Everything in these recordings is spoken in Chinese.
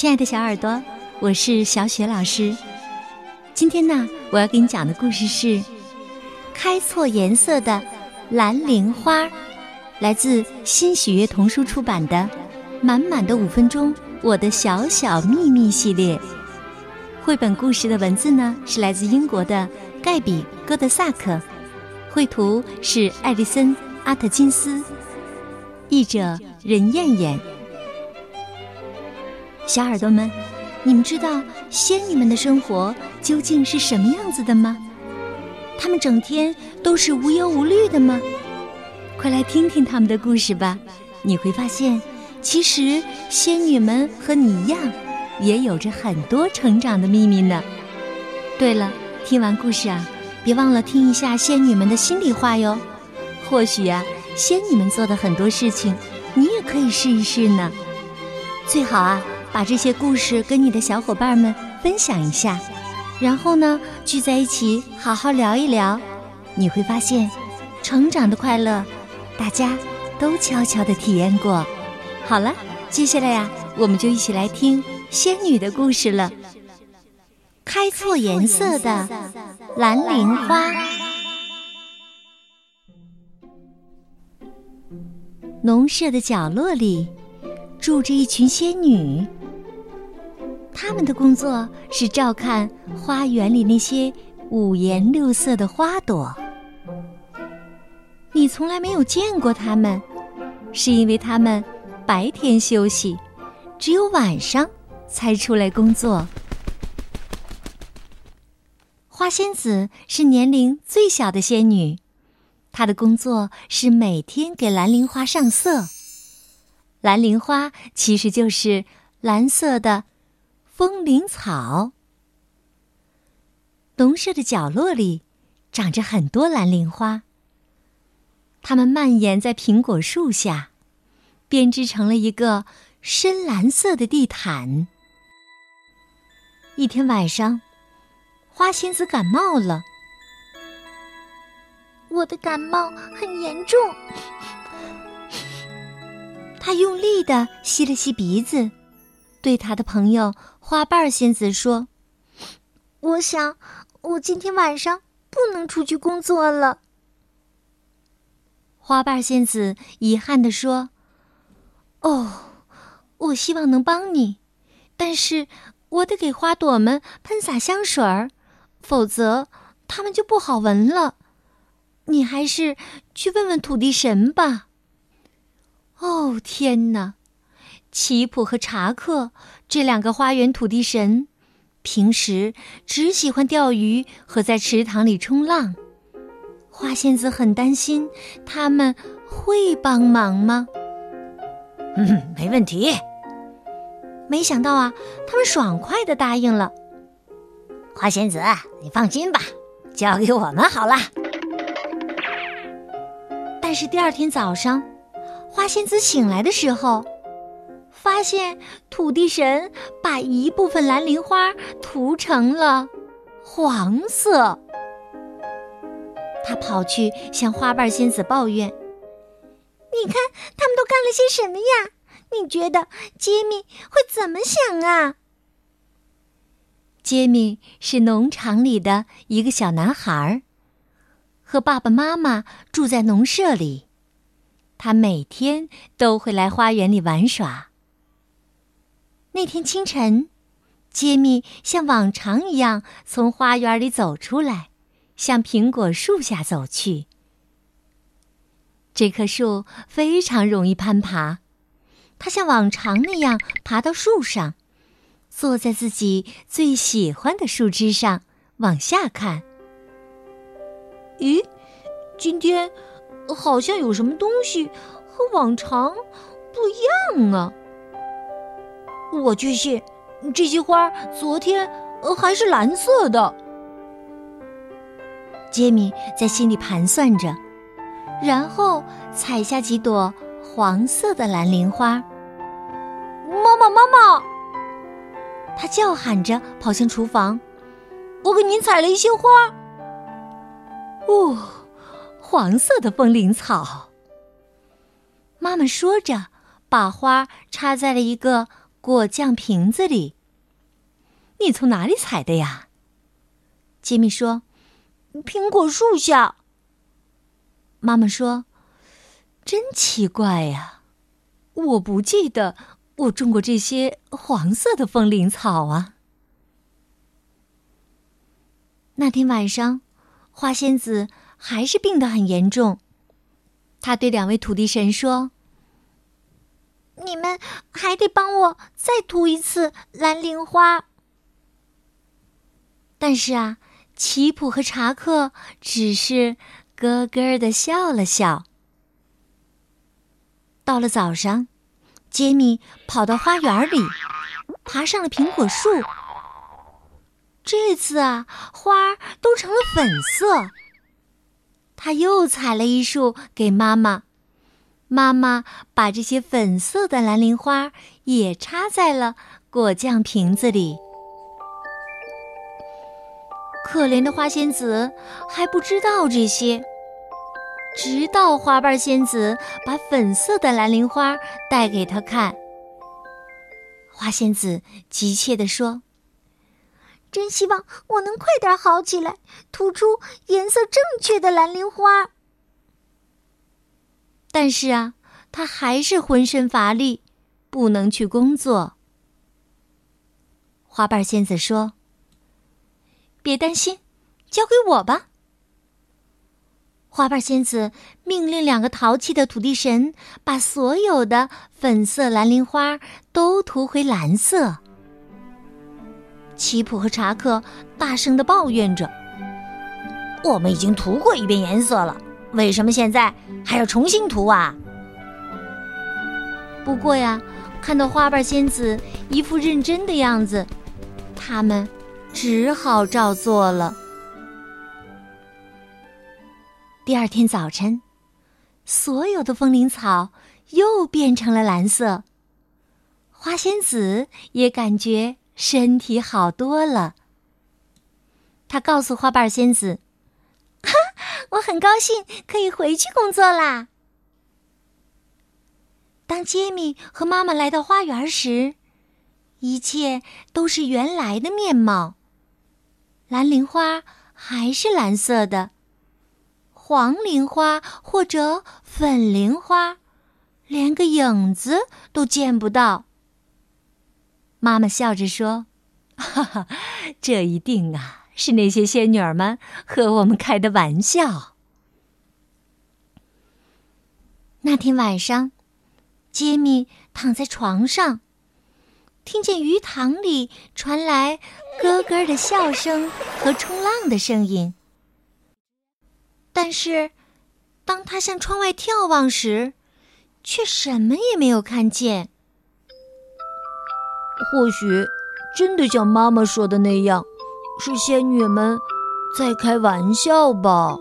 亲爱的小耳朵，我是小雪老师。今天呢，我要给你讲的故事是《开错颜色的蓝铃花》，来自新喜悦童书出版的《满满的五分钟：我的小小秘密》系列。绘本故事的文字呢，是来自英国的盖比·戈德萨克，绘图是艾丽森·阿特金斯，译者任燕燕。小耳朵们，你们知道仙女们的生活究竟是什么样子的吗？她们整天都是无忧无虑的吗？快来听听她们的故事吧！你会发现，其实仙女们和你一样，也有着很多成长的秘密呢。对了，听完故事啊，别忘了听一下仙女们的心里话哟。或许呀，仙女们做的很多事情，你也可以试一试呢。最好啊。把这些故事跟你的小伙伴们分享一下，然后呢，聚在一起好好聊一聊，你会发现，成长的快乐，大家都悄悄的体验过。好了，接下来呀，我们就一起来听仙女的故事了。开错颜色的蓝铃花，农舍的角落里住着一群仙女。他们的工作是照看花园里那些五颜六色的花朵。你从来没有见过他们，是因为他们白天休息，只有晚上才出来工作。花仙子是年龄最小的仙女，她的工作是每天给蓝铃花上色。蓝铃花其实就是蓝色的。风铃草。农舍的角落里，长着很多蓝铃花。它们蔓延在苹果树下，编织成了一个深蓝色的地毯。一天晚上，花仙子感冒了。我的感冒很严重。他用力的吸了吸鼻子，对他的朋友。花瓣仙子说：“我想，我今天晚上不能出去工作了。”花瓣仙子遗憾地说：“哦，我希望能帮你，但是我得给花朵们喷洒香水儿，否则它们就不好闻了。你还是去问问土地神吧。”哦，天哪！奇普和查克这两个花园土地神，平时只喜欢钓鱼和在池塘里冲浪。花仙子很担心他们会帮忙吗？嗯，没问题。没想到啊，他们爽快的答应了。花仙子，你放心吧，交给我们好了。但是第二天早上，花仙子醒来的时候。发现土地神把一部分蓝铃花涂成了黄色，他跑去向花瓣仙子抱怨：“你看，他们都干了些什么呀？你觉得杰米会怎么想啊？”杰米是农场里的一个小男孩，和爸爸妈妈住在农舍里，他每天都会来花园里玩耍。那天清晨，杰米像往常一样从花园里走出来，向苹果树下走去。这棵树非常容易攀爬，他像往常那样爬到树上，坐在自己最喜欢的树枝上，往下看。咦，今天好像有什么东西和往常不一样啊！我确信，这些花昨天还是蓝色的。杰米在心里盘算着，然后采下几朵黄色的蓝铃花。妈妈，妈妈！他叫喊着跑向厨房：“我给您采了一些花。”哦，黄色的风铃草。妈妈说着，把花插在了一个。果酱瓶子里。你从哪里采的呀？杰米说：“苹果树下。”妈妈说：“真奇怪呀，我不记得我种过这些黄色的风铃草啊。”那天晚上，花仙子还是病得很严重。他对两位土地神说：“你们还得帮我再涂一次蓝铃花。”但是啊，奇普和查克只是咯咯的笑了笑。到了早上，杰米跑到花园里，爬上了苹果树。这次啊，花都成了粉色。他又采了一束给妈妈，妈妈把这些粉色的蓝铃花也插在了果酱瓶子里。可怜的花仙子还不知道这些，直到花瓣仙子把粉色的蓝铃花带给他看，花仙子急切地说。真希望我能快点好起来，吐出颜色正确的蓝铃花。但是啊，他还是浑身乏力，不能去工作。花瓣仙子说：“别担心，交给我吧。”花瓣仙子命令两个淘气的土地神把所有的粉色蓝铃花都涂回蓝色。奇普和查克大声的抱怨着：“我们已经涂过一遍颜色了，为什么现在还要重新涂啊？”不过呀，看到花瓣仙子一副认真的样子，他们只好照做了。第二天早晨，所有的风铃草又变成了蓝色，花仙子也感觉。身体好多了。他告诉花瓣仙子：“，我很高兴可以回去工作啦。”当杰米和妈妈来到花园时，一切都是原来的面貌。蓝铃花还是蓝色的，黄铃花或者粉铃花，连个影子都见不到。妈妈笑着说：“哈哈，这一定啊是那些仙女儿们和我们开的玩笑。”那天晚上，杰米躺在床上，听见鱼塘里传来咯咯的笑声和冲浪的声音。但是，当他向窗外眺望时，却什么也没有看见。或许，真的像妈妈说的那样，是仙女们在开玩笑吧。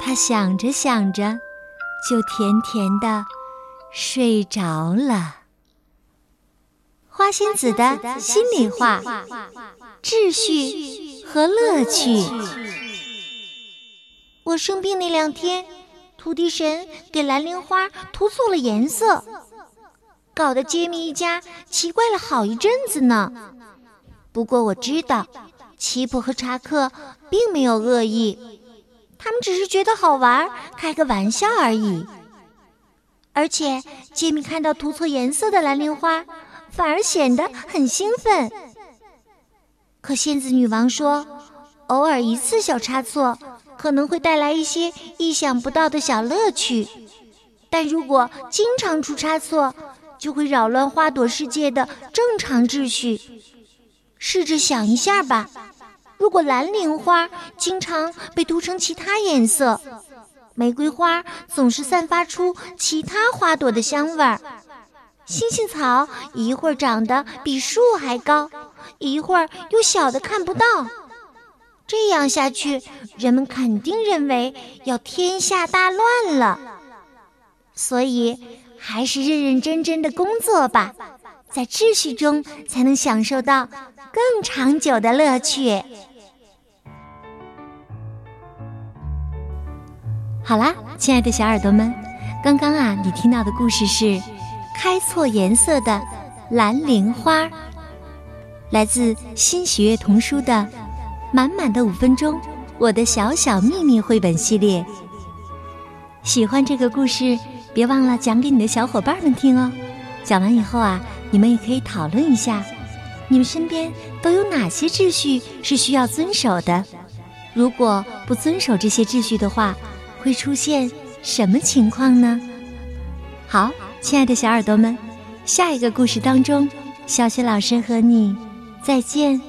他想着想着，就甜甜的睡着了。花仙子的心里话：秩序和乐趣。我生病那两天，土地神给蓝铃花涂错了颜色。搞得杰米一家奇怪了好一阵子呢。不过我知道，奇普和查克并没有恶意，他们只是觉得好玩，开个玩笑而已。而且杰米看到涂错颜色的蓝铃花，反而显得很兴奋。可仙子女王说，偶尔一次小差错，可能会带来一些意想不到的小乐趣，但如果经常出差错，就会扰乱花朵世界的正常秩序。试着想一下吧，如果蓝铃花经常被涂成其他颜色，玫瑰花总是散发出其他花朵的香味儿，星星草一会儿长得比树还高，一会儿又小的看不到，这样下去，人们肯定认为要天下大乱了。所以。还是认认真真的工作吧，在秩序中才能享受到更长久的乐趣。好啦，亲爱的小耳朵们，刚刚啊，你听到的故事是《开错颜色的蓝铃花》，来自新喜悦童书的《满满的五分钟》，我的小小秘密绘本系列。喜欢这个故事，别忘了讲给你的小伙伴们听哦。讲完以后啊，你们也可以讨论一下，你们身边都有哪些秩序是需要遵守的？如果不遵守这些秩序的话，会出现什么情况呢？好，亲爱的小耳朵们，下一个故事当中，小雪老师和你再见。